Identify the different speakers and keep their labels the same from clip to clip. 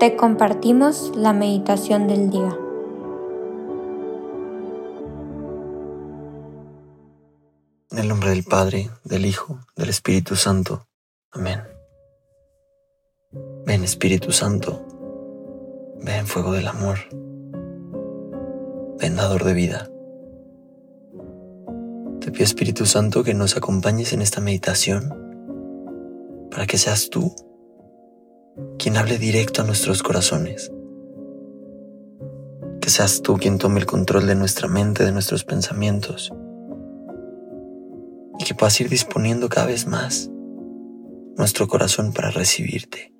Speaker 1: te compartimos la meditación del día.
Speaker 2: En el nombre del Padre, del Hijo, del Espíritu Santo. Amén. Ven Espíritu Santo, ven fuego del amor, ven dador de vida. Te pido Espíritu Santo que nos acompañes en esta meditación para que seas tú quien hable directo a nuestros corazones. Que seas tú quien tome el control de nuestra mente, de nuestros pensamientos. Y que puedas ir disponiendo cada vez más nuestro corazón para recibirte,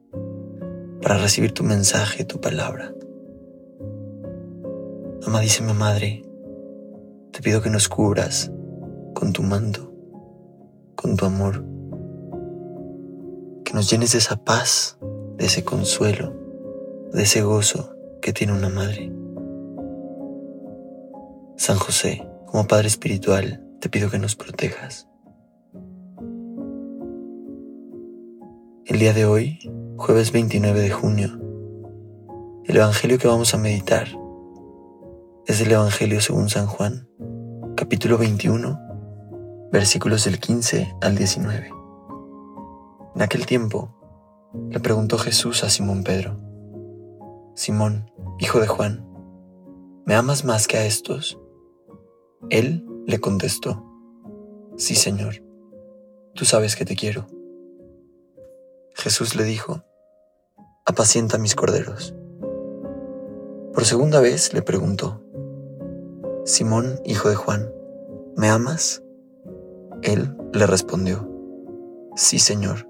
Speaker 2: para recibir tu mensaje, tu palabra. Amadísima Madre, te pido que nos cubras con tu manto, con tu amor, que nos llenes de esa paz de ese consuelo, de ese gozo que tiene una madre. San José, como Padre Espiritual, te pido que nos protejas. El día de hoy, jueves 29 de junio, el Evangelio que vamos a meditar es el Evangelio según San Juan, capítulo 21, versículos del 15 al 19. En aquel tiempo, le preguntó Jesús a Simón Pedro, Simón, hijo de Juan, ¿me amas más que a estos? Él le contestó, Sí, Señor, tú sabes que te quiero. Jesús le dijo, Apacienta mis corderos. Por segunda vez le preguntó, Simón, hijo de Juan, ¿me amas? Él le respondió, Sí, Señor,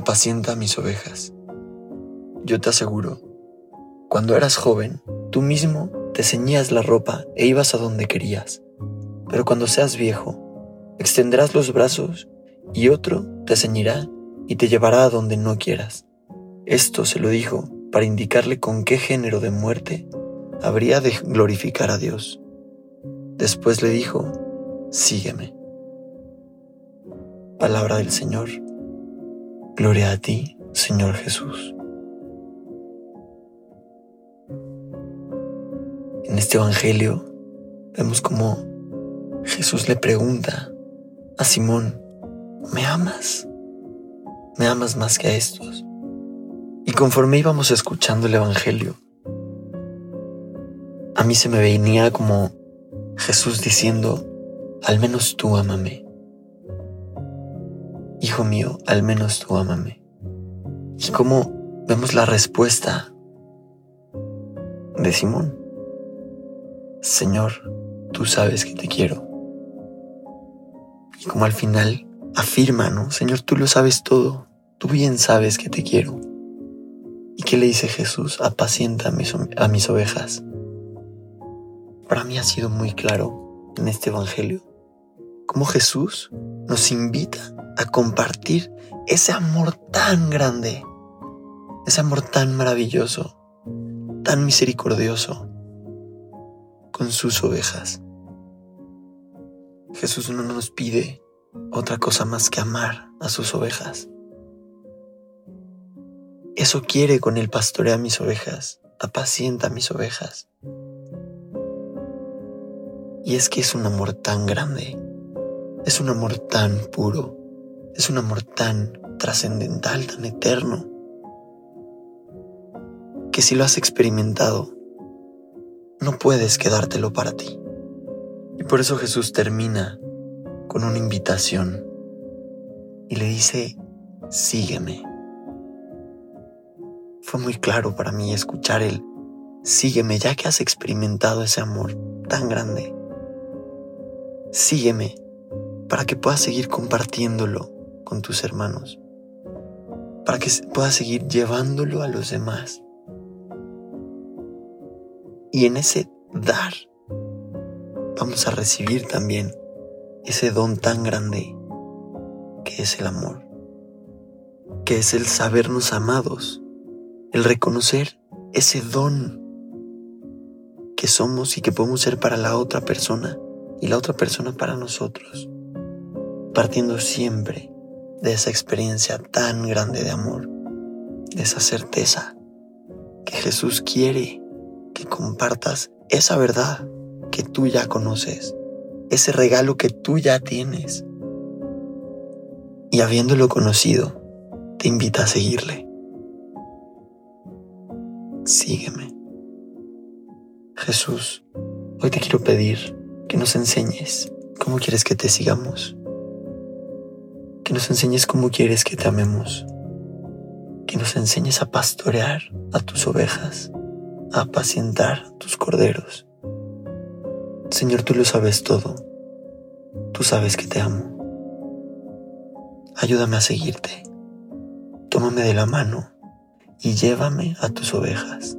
Speaker 2: apacienta mis ovejas. Yo te aseguro, cuando eras joven, tú mismo te ceñías la ropa e ibas a donde querías. Pero cuando seas viejo, extenderás los brazos y otro te ceñirá y te llevará a donde no quieras. Esto se lo dijo para indicarle con qué género de muerte habría de glorificar a Dios. Después le dijo, sígueme. Palabra del Señor. Gloria a ti, Señor Jesús. En este Evangelio vemos cómo Jesús le pregunta a Simón, ¿me amas? ¿Me amas más que a estos? Y conforme íbamos escuchando el Evangelio, a mí se me venía como Jesús diciendo, al menos tú ámame. Hijo mío, al menos tú ámame. Y cómo vemos la respuesta de Simón. Señor, tú sabes que te quiero. Y como al final afirma, ¿no? Señor, tú lo sabes todo, tú bien sabes que te quiero. ¿Y qué le dice Jesús? Apacienta a mis, a mis ovejas. Para mí ha sido muy claro en este Evangelio cómo Jesús nos invita a compartir ese amor tan grande, ese amor tan maravilloso, tan misericordioso con sus ovejas. Jesús no nos pide otra cosa más que amar a sus ovejas. Eso quiere con el pastorea mis ovejas, apacienta mis ovejas. Y es que es un amor tan grande, es un amor tan puro, es un amor tan trascendental, tan eterno, que si lo has experimentado, no puedes quedártelo para ti. Y por eso Jesús termina con una invitación y le dice, sígueme. Fue muy claro para mí escuchar el, sígueme ya que has experimentado ese amor tan grande. Sígueme para que puedas seguir compartiéndolo con tus hermanos, para que puedas seguir llevándolo a los demás. Y en ese dar vamos a recibir también ese don tan grande que es el amor, que es el sabernos amados, el reconocer ese don que somos y que podemos ser para la otra persona y la otra persona para nosotros, partiendo siempre de esa experiencia tan grande de amor, de esa certeza que Jesús quiere que compartas esa verdad que tú ya conoces, ese regalo que tú ya tienes. Y habiéndolo conocido, te invita a seguirle. Sígueme. Jesús, hoy te quiero pedir que nos enseñes cómo quieres que te sigamos, que nos enseñes cómo quieres que te amemos, que nos enseñes a pastorear a tus ovejas, a apacientar tus corderos. Señor, tú lo sabes todo, tú sabes que te amo. Ayúdame a seguirte, tómame de la mano y llévame a tus ovejas.